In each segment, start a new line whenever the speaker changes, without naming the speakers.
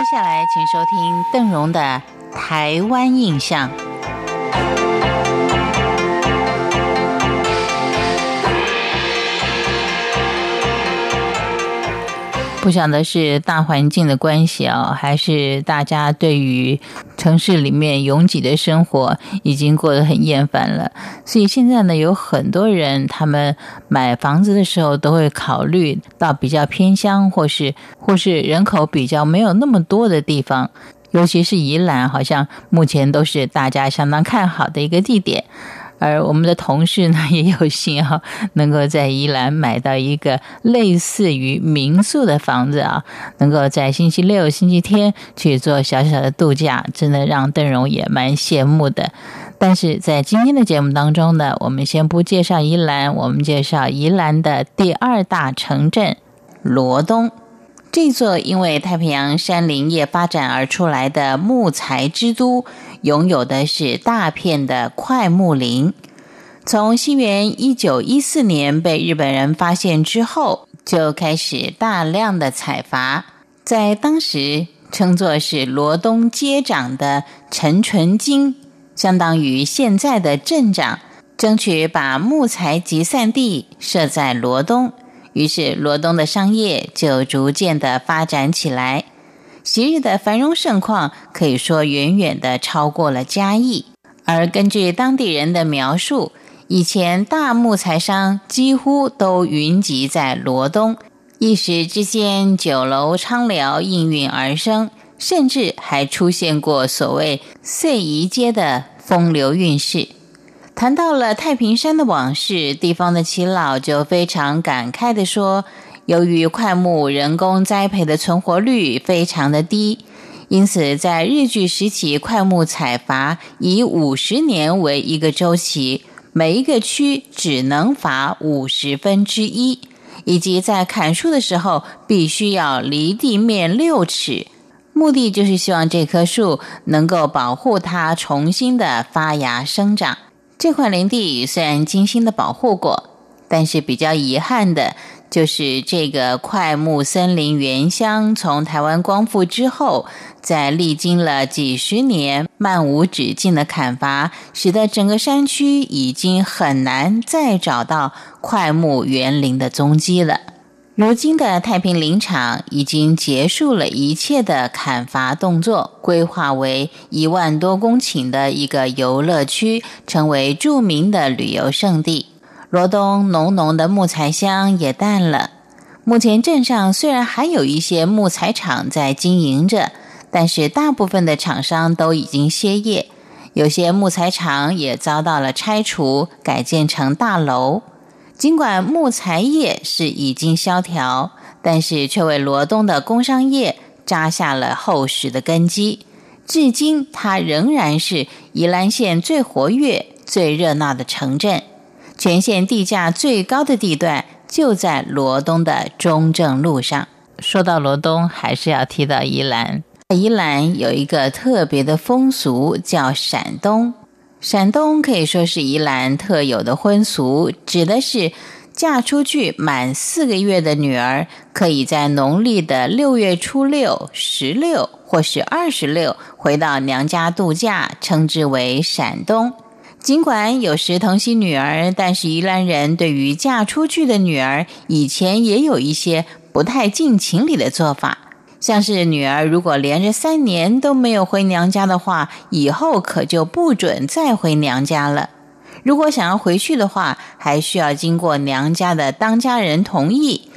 接下来，请收听邓荣的《台湾印象》。不晓得是大环境的关系啊，还是大家对于城市里面拥挤的生活已经过得很厌烦了。所以现在呢，有很多人他们买房子的时候都会考虑到比较偏乡，或是或是人口比较没有那么多的地方，尤其是宜兰，好像目前都是大家相当看好的一个地点。而我们的同事呢，也有幸啊，能够在宜兰买到一个类似于民宿的房子啊，能够在星期六、星期天去做小小的度假，真的让邓荣也蛮羡慕的。但是在今天的节目当中呢，我们先不介绍宜兰，我们介绍宜兰的第二大城镇罗东。这座因为太平洋山林业发展而出来的木材之都，拥有的是大片的快木林。从西元一九一四年被日本人发现之后，就开始大量的采伐。在当时称作是罗东街长的陈纯金，相当于现在的镇长，争取把木材集散地设在罗东。于是，罗东的商业就逐渐的发展起来。昔日的繁荣盛况，可以说远远的超过了嘉义。而根据当地人的描述，以前大木材商几乎都云集在罗东，一时之间酒楼昌寮应运而生，甚至还出现过所谓“岁移街”的风流韵事。谈到了太平山的往事，地方的耆老就非常感慨地说：“由于快木人工栽培的存活率非常的低，因此在日据时期，快木采伐以五十年为一个周期，每一个区只能伐五十分之一，以及在砍树的时候必须要离地面六尺，目的就是希望这棵树能够保护它重新的发芽生长。”这块林地虽然精心的保护过，但是比较遗憾的就是这个快木森林原乡从台湾光复之后，在历经了几十年漫无止境的砍伐，使得整个山区已经很难再找到快木园林的踪迹了。如今的太平林场已经结束了一切的砍伐动作，规划为一万多公顷的一个游乐区，成为著名的旅游胜地。罗东浓浓的木材香也淡了。目前镇上虽然还有一些木材厂在经营着，但是大部分的厂商都已经歇业，有些木材厂也遭到了拆除，改建成大楼。尽管木材业是已经萧条，但是却为罗东的工商业扎下了厚实的根基。至今，它仍然是宜兰县最活跃、最热闹的城镇。全县地价最高的地段就在罗东的中正路上。说到罗东，还是要提到宜兰。宜兰有一个特别的风俗，叫闪冬。闪冬可以说是宜兰特有的婚俗，指的是嫁出去满四个月的女儿，可以在农历的六月初六、十六或是二十六回到娘家度假，称之为闪冬。尽管有时疼惜女儿，但是宜兰人对于嫁出去的女儿，以前也有一些不太近情理的做法。像是女儿如果连着三年都没有回娘家的话，以后可就不准再回娘家了。如果想要回去的话，还需要经过娘家的当家人同意。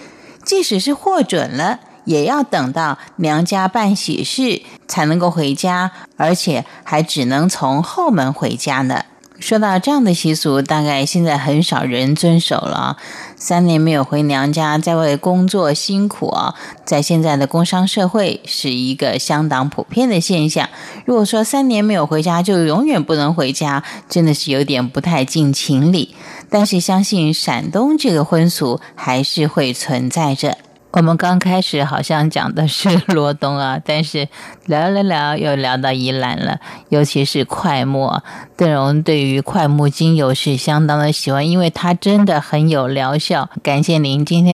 即使是获准了，也要等到娘家办喜事才能够回家，而且还只能从后门回家呢。说到这样的习俗，大概现在很少人遵守了。三年没有回娘家，在外工作辛苦啊，在现在的工商社会是一个相当普遍的现象。如果说三年没有回家，就永远不能回家，真的是有点不太近情理。但是相信陕东这个婚俗还是会存在着。我们刚开始好像讲的是 罗东啊，但是聊了聊又聊到宜兰了，尤其是快木。邓荣对于快木精油是相当的喜欢，因为它真的很有疗效。感谢您今天。